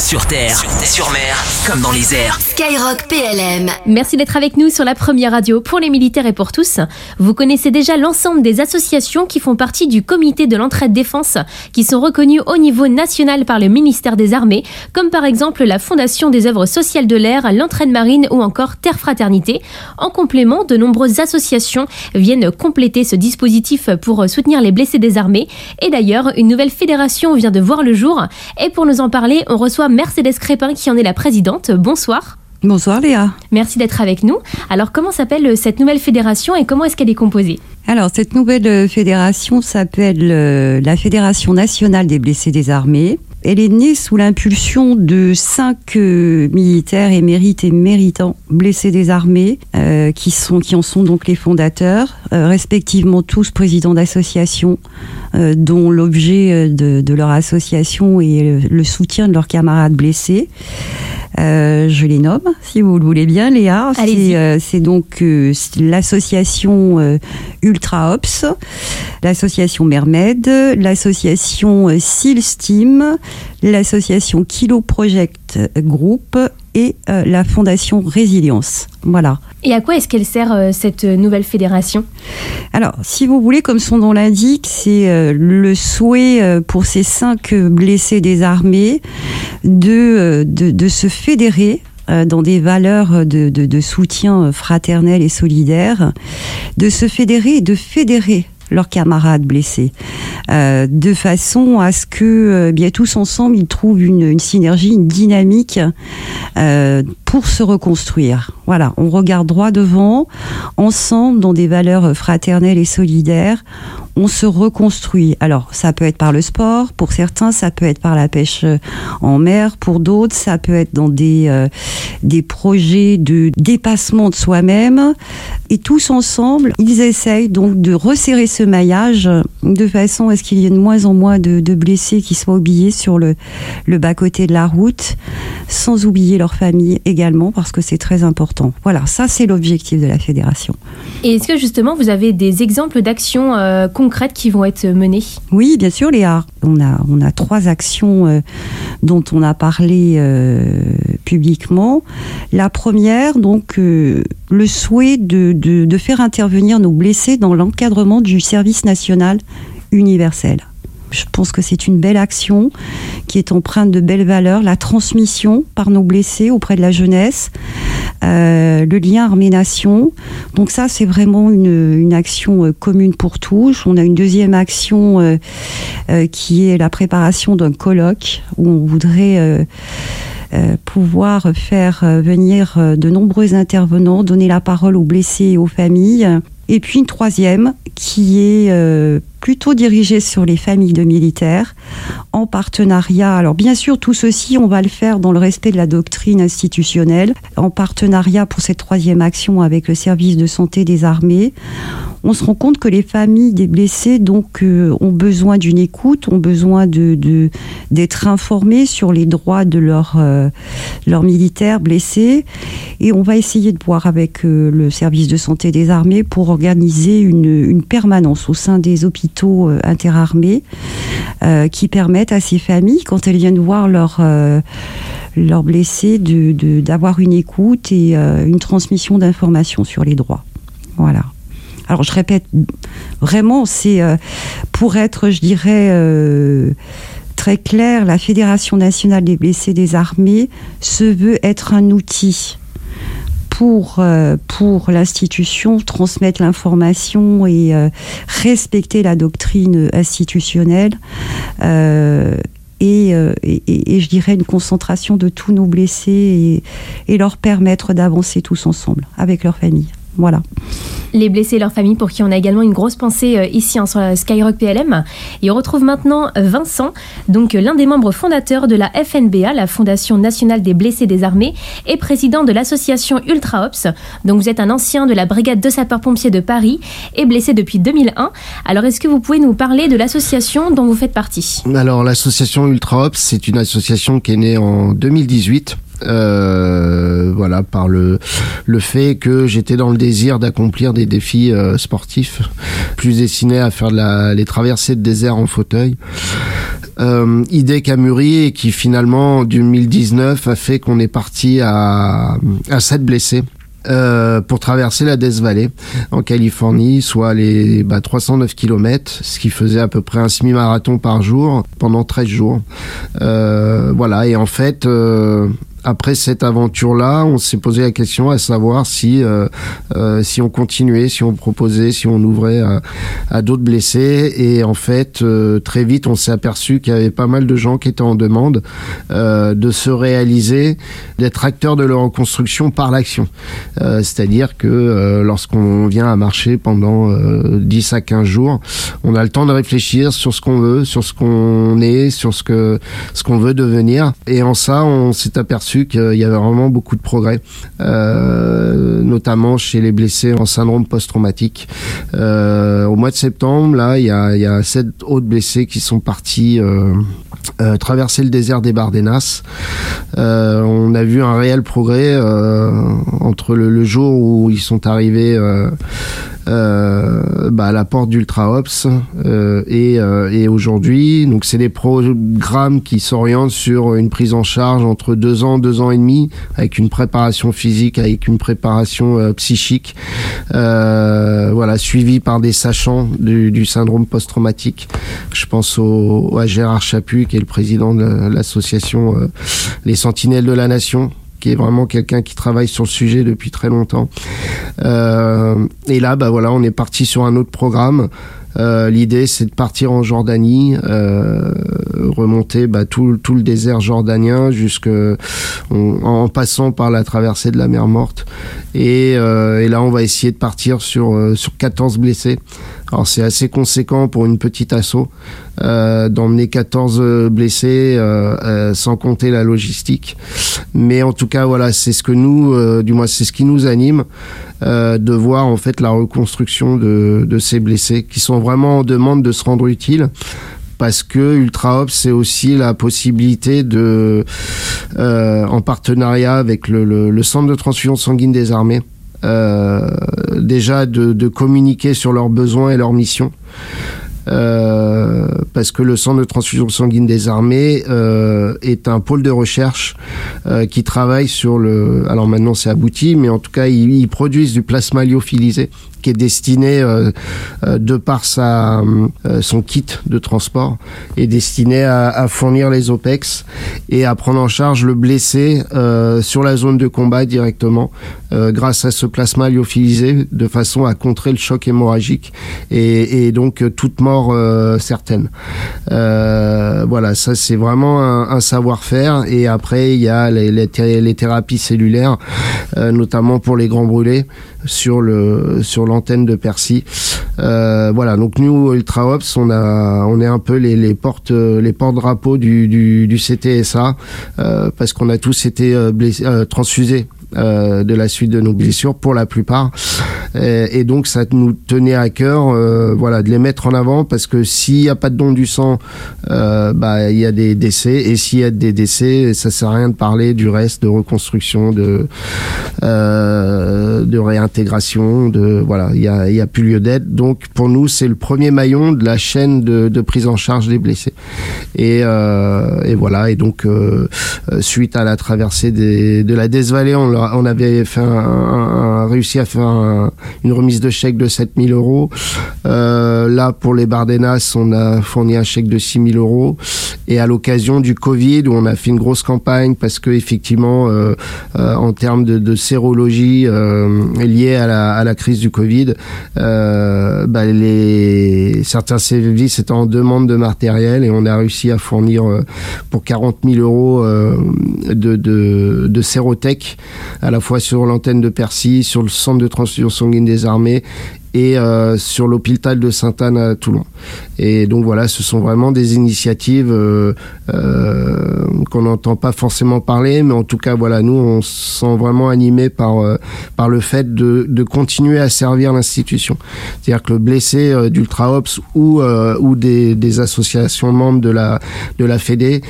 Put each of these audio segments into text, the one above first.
Sur terre, sur mer, comme dans les airs. Skyrock PLM. Merci d'être avec nous sur la première radio pour les militaires et pour tous. Vous connaissez déjà l'ensemble des associations qui font partie du comité de l'entraide défense, qui sont reconnues au niveau national par le ministère des Armées, comme par exemple la Fondation des œuvres sociales de l'air, l'entraide marine ou encore Terre Fraternité. En complément, de nombreuses associations viennent compléter ce dispositif pour soutenir les blessés des armées. Et d'ailleurs, une nouvelle fédération vient de voir le jour. Et pour nous en parler, on reçoit Mercedes Crépin qui en est la présidente. Bonsoir. Bonsoir Léa. Merci d'être avec nous. Alors comment s'appelle cette nouvelle fédération et comment est-ce qu'elle est composée? Alors cette nouvelle fédération s'appelle euh, la Fédération nationale des blessés des armées. Elle est née sous l'impulsion de cinq euh, militaires émérites et méritants blessés des armées, euh, qui, sont, qui en sont donc les fondateurs, respectivement tous présidents d'associations, dont l'objet de, leur association est le soutien de leurs camarades blessés. Euh, je les nomme, si vous le voulez bien, Léa. C'est euh, donc euh, l'association euh, Ultra Ops, l'association Mermed, l'association Seal Steam, l'association Kilo Project Group et la fondation Résilience. Voilà. Et à quoi est-ce qu'elle sert cette nouvelle fédération? Alors, si vous voulez, comme son nom l'indique, c'est le souhait pour ces cinq blessés des armées de, de, de se fédérer dans des valeurs de, de, de, soutien fraternel et solidaire, de se fédérer et de fédérer leurs camarades blessés, euh, de façon à ce que euh, bien tous ensemble ils trouvent une, une synergie, une dynamique euh, pour se reconstruire. Voilà, on regarde droit devant, ensemble dans des valeurs fraternelles et solidaires, on se reconstruit. Alors, ça peut être par le sport, pour certains, ça peut être par la pêche en mer, pour d'autres, ça peut être dans des, euh, des projets de dépassement de soi-même. Et tous ensemble, ils essayent donc de resserrer ce maillage de façon à ce qu'il y ait de moins en moins de, blessés qui soient oubliés sur le, bas-côté de la route, sans oublier leur famille également, parce que c'est très important. Voilà, ça c'est l'objectif de la fédération. Et est-ce que justement vous avez des exemples d'actions euh, concrètes Oui, bien sûr, Léa. On a, on a trois actions euh, dont on a parlé euh, publiquement. La première, donc, euh, le souhait de faire intervenir nos blessés dans l'encadrement du service national universel. Je pense que c'est une belle action qui est empreinte de belles valeurs, la transmission par nos blessés auprès de la jeunesse, euh, le lien armée-nation. Donc ça, c'est vraiment une, action euh, commune pour tous. On a une deuxième action euh, qui est la préparation d'un colloque où on voudrait... Pouvoir faire venir de nombreux intervenants, donner la parole aux blessés et aux familles. Et puis une troisième qui est euh, plutôt dirigée sur les familles de militaires en partenariat. Alors bien sûr, tout ceci, on va le faire dans le respect de la doctrine institutionnelle, en partenariat pour cette troisième action avec le service de santé des armées. On se rend compte que les familles des blessés euh, ont besoin d'une écoute, ont besoin d'être informés sur les droits de leurs euh, leurs militaires blessés, et on va essayer de voir avec euh, le service de santé des armées pour organiser une, une permanence au sein des hôpitaux euh, interarmés euh, qui permettent à ces familles, quand elles viennent voir leurs euh, leurs blessés, d'avoir de, de, une écoute et une transmission d'informations sur les droits. Voilà. Alors je répète, vraiment, c'est pour être, je dirais, très clair, la Fédération nationale des blessés des armées se veut être un outil pour, euh, l'institution, transmettre l'information et euh, respecter la doctrine institutionnelle. Euh, et, je dirais une concentration de tous nos blessés et, et leur permettre d'avancer tous ensemble avec leur famille. Voilà. Les blessés et leurs familles pour qui on a également une grosse pensée euh, ici hein, sur Skyrock PLM. Et on retrouve maintenant Vincent, donc l'un des membres fondateurs de la FNBA, la Fondation nationale des blessés des armées, et président de l'association Ultra Ops. Donc vous êtes un ancien de la brigade de sapeurs-pompiers de Paris et blessé depuis 2001. Alors est-ce que vous pouvez nous parler de l'association dont vous faites partie? Alors l'association Ultra Ops, c'est une association qui est née en 2018 euh, voilà par le le fait que j'étais dans le désir d'accomplir des défis euh, sportifs plus destinés à faire de la, les traversées de désert en fauteuil idée qui a mûri et qui finalement en 2019 a fait qu'on est parti à, à 7 blessés. Euh, pour traverser la Death Valley en Californie, soit les bah, 309 km, ce qui faisait à peu près un semi-marathon par jour pendant 13 jours. Euh, voilà, et en fait, euh, après cette aventure-là, on s'est posé la question à savoir si euh, euh, si on continuait, si on proposait, si on ouvrait à, d'autres blessés. Et en fait, euh, très vite, on s'est aperçu qu'il y avait pas mal de gens qui étaient en demande de se réaliser, d'être acteurs de leur reconstruction par l'action. C'est-à-dire que lorsqu'on vient à marcher pendant 10 à 15 jours, on a le temps de réfléchir sur ce qu'on veut, sur ce qu'on est, sur ce que ce qu'on veut devenir. Et en ça, on s'est aperçu qu'il y avait vraiment beaucoup de progrès, euh, notamment chez les blessés en syndrome post-traumatique. Euh, au mois de septembre, là, il y a, sept autres blessés qui sont partis euh, traverser le désert des Bardenas. On a vu un réel progrès entre le, jour où ils sont arrivés euh, bah, la porte d'Ultra Ops euh, et, euh, et aujourd'hui. Donc c'est des programmes qui s'orientent sur une prise en charge entre deux ans, deux ans et demi, avec une préparation physique, avec une préparation psychique, voilà, suivi par des sachants du, du syndrome post-traumatique. Je pense au, à Gérard Chaput, qui est le président de l'association Les Sentinelles de la Nation, qui est vraiment quelqu'un qui travaille sur le sujet depuis très longtemps. Euh, et là, bah voilà, on est parti sur un autre programme. Euh, L'idée, c'est de partir en Jordanie, euh, remonter bah, tout, tout, le désert jordanien jusque en, passant par la traversée de la mer Morte. Et, et là, on va essayer de partir sur sur 14 blessés. Alors c'est assez conséquent pour une petite assaut euh, d'emmener 14 blessés euh, euh, sans compter la logistique. Mais en tout cas voilà, c'est ce que nous, euh, du moins c'est ce qui nous anime euh, de voir en fait la reconstruction de, ces blessés qui sont vraiment en demande de se rendre utiles parce que Ultra c'est aussi la possibilité de, euh, en partenariat avec le, centre de transfusion sanguine des armées, euh, déjà de, de, communiquer sur leurs besoins et leurs missions. Euh, parce que le centre de transfusion sanguine des armées euh, est un pôle de recherche euh, qui travaille sur le. Alors maintenant c'est abouti, mais en tout cas ils, ils produisent du plasma lyophilisé qui est destiné euh, euh, de par sa euh, son kit de transport est destiné à, à, fournir les OPEX et à prendre en charge le blessé sur la zone de combat directement grâce à ce plasma lyophilisé de façon à contrer le choc hémorragique et, et donc toute mort euh, certaine. Voilà, ça c'est vraiment un, savoir-faire et après il y a les, les, thérapies cellulaires notamment pour les grands brûlés sur le sur l'antenne de Percy. Euh, voilà, donc nous Ultra Ops, on a on est un peu les, les portes les porte drapeaux du, du, du CTSA euh, parce qu'on a tous été euh, blessés, euh, transfusés euh, de la suite de nos blessures pour la plupart. Et, donc ça nous tenait à cœur euh, voilà de les mettre en avant parce que s'il n'y a pas de don du sang euh, bah il y a des décès. Et s'il y a des décès ça sert à rien de parler du reste de reconstruction de euh, de réintégration de voilà il y a, y a plus lieu d'être. Donc pour nous c'est le premier maillon de la chaîne de, de prise en charge des blessés et, euh, et voilà et donc euh, suite à la traversée des, de la Desvallée on on avait fait un, un, réussi à faire un, une remise de chèque de 7000 euros. Euh, là, pour les Bardenas, on a fourni un chèque de 6000 euros. Et à l'occasion du Covid, où on a fait une grosse campagne parce que effectivement, euh, euh, en termes de, de sérologie euh, liée à la, à la, crise du Covid, euh, bah, les, certains services étaient en demande de matériel et on a réussi à fournir euh, pour 40 000 euros de, de, de sérotech à la fois sur l'antenne de Percy, sur le centre de transfusion sanguine des armées et euh, sur l'hôpital de Sainte-Anne à Toulon. Et donc voilà, ce sont vraiment des initiatives euh, euh, qu'on n'entend pas forcément parler, mais en tout cas voilà, nous on se sent vraiment animés par euh, par le fait de, de continuer à servir l'institution. C'est-à-dire que le blessé euh, d'Ultra Ops ou euh, ou des, des associations membres de la de la Fédé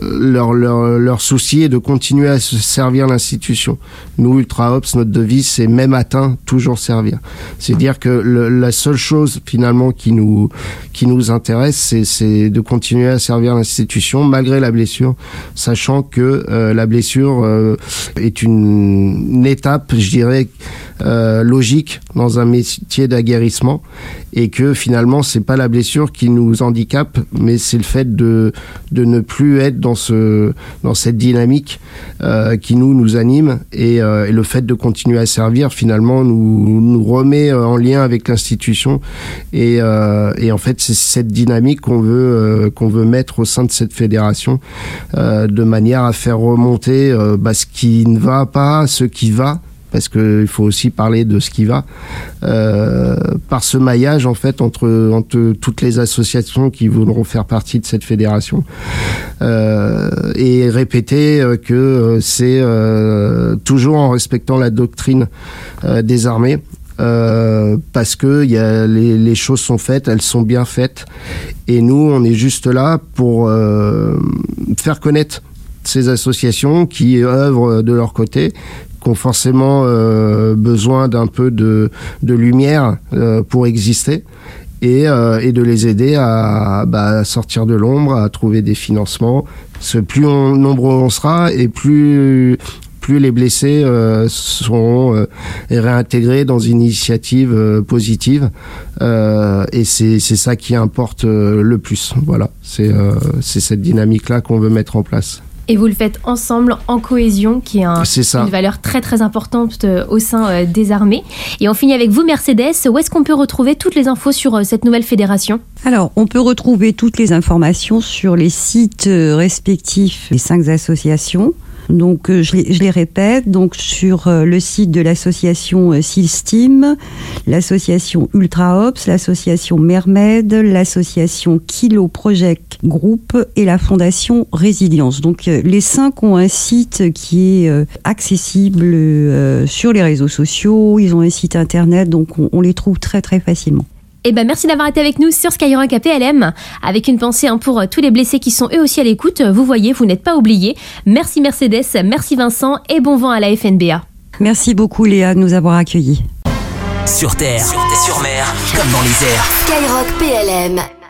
leur, leur, leur souci est de continuer à se servir l'institution. Nous, Ultra Ops, notre devise, c'est même atteint, toujours servir. C'est dire que la seule chose finalement qui nous, qui nous intéresse, c'est de continuer à servir l'institution malgré la blessure, sachant que euh, la blessure euh, est une, étape, je dirais, euh, logique dans un métier d'aguerrissement et que finalement c'est pas la blessure qui nous handicape mais c'est le fait de de ne plus être dans ce dans cette dynamique qui nous nous anime et, le fait de continuer à servir finalement nous nous remet euh, en lien avec l'institution. Et, euh, et en fait c'est cette dynamique qu'on veut euh, mettre au sein de cette fédération de manière à faire remonter bah, ce qui ne va pas ce qui va parce qu'il faut aussi parler de ce qui va, euh, par ce maillage en fait entre, entre toutes les associations qui voudront faire partie de cette fédération. Euh, et répéter que c'est euh, toujours en respectant la doctrine euh, des armées. Euh, parce que y a les, choses sont faites, elles sont bien faites, et nous on est juste là pour euh, faire connaître ces associations qui œuvrent de leur côté, qui ont forcément euh, besoin d'un peu de, de lumière euh, pour exister. Et, euh, et, de les aider à, bah, sortir de l'ombre, à trouver des financements. Parce que plus on, nombreux on sera et plus plus les blessés euh, seront euh, réintégrés dans une initiative euh, positive. et c'est ça qui importe le plus. Voilà, c'est cette dynamique-là qu'on veut mettre en place. Et vous le faites ensemble en cohésion, qui est, un, est une valeur très très importante au sein des armées. Et on finit avec vous, Mercedes. Où est-ce qu'on peut retrouver toutes les infos sur cette nouvelle fédération? Alors, on peut retrouver toutes les informations sur les sites respectifs des cinq associations. Donc euh, je les, je les, répète, donc sur euh, le site de l'association euh, Silsteam, l'association Ultra Ops, l'association Mermed, l'association Kilo Project Group et la fondation Résilience. Donc les cinq ont un site qui est accessible sur les réseaux sociaux, ils ont un site internet, donc on, on les trouve très très facilement. Eh ben, merci d'avoir été avec nous sur Skyrock APLM, avec une pensée hein, pour tous les blessés qui sont eux aussi à l'écoute. Vous voyez, vous n'êtes pas oubliés. Merci Mercedes, merci Vincent et bon vent à la FNBA. Merci beaucoup Léa de nous avoir accueillis. Sur terre, sur, sur mer, comme dans les airs. Skyrock PLM.